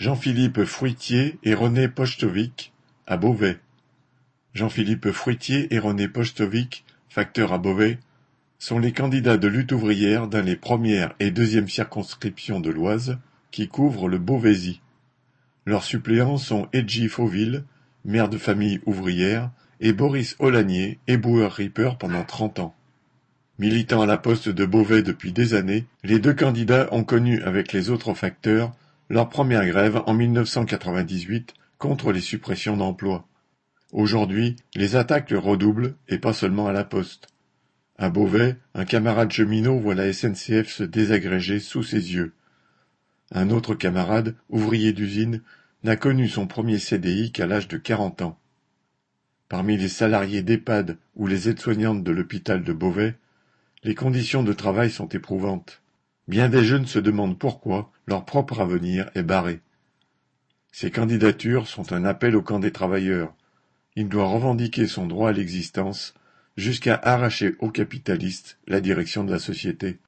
Jean-Philippe Fruitier et René Pochtovic, à Beauvais. Jean-Philippe Fruitier et René Pochtovic, facteurs à Beauvais, sont les candidats de lutte ouvrière dans les première et deuxième circonscriptions de l'Oise, qui couvrent le Beauvaisis. Leurs suppléants sont Edgy Fauville, maire de famille ouvrière, et Boris Olanier, éboueur-ripper pendant trente ans. Militant à la poste de Beauvais depuis des années, les deux candidats ont connu avec les autres facteurs leur première grève en 1998 contre les suppressions d'emplois. Aujourd'hui, les attaques redoublent, et pas seulement à la poste. À Beauvais, un camarade cheminot voit la SNCF se désagréger sous ses yeux. Un autre camarade, ouvrier d'usine, n'a connu son premier CDI qu'à l'âge de quarante ans. Parmi les salariés d'EHPAD ou les aides-soignantes de l'hôpital de Beauvais, les conditions de travail sont éprouvantes. Bien des jeunes se demandent pourquoi leur propre avenir est barré. Ces candidatures sont un appel au camp des travailleurs. Il doit revendiquer son droit à l'existence jusqu'à arracher aux capitalistes la direction de la société.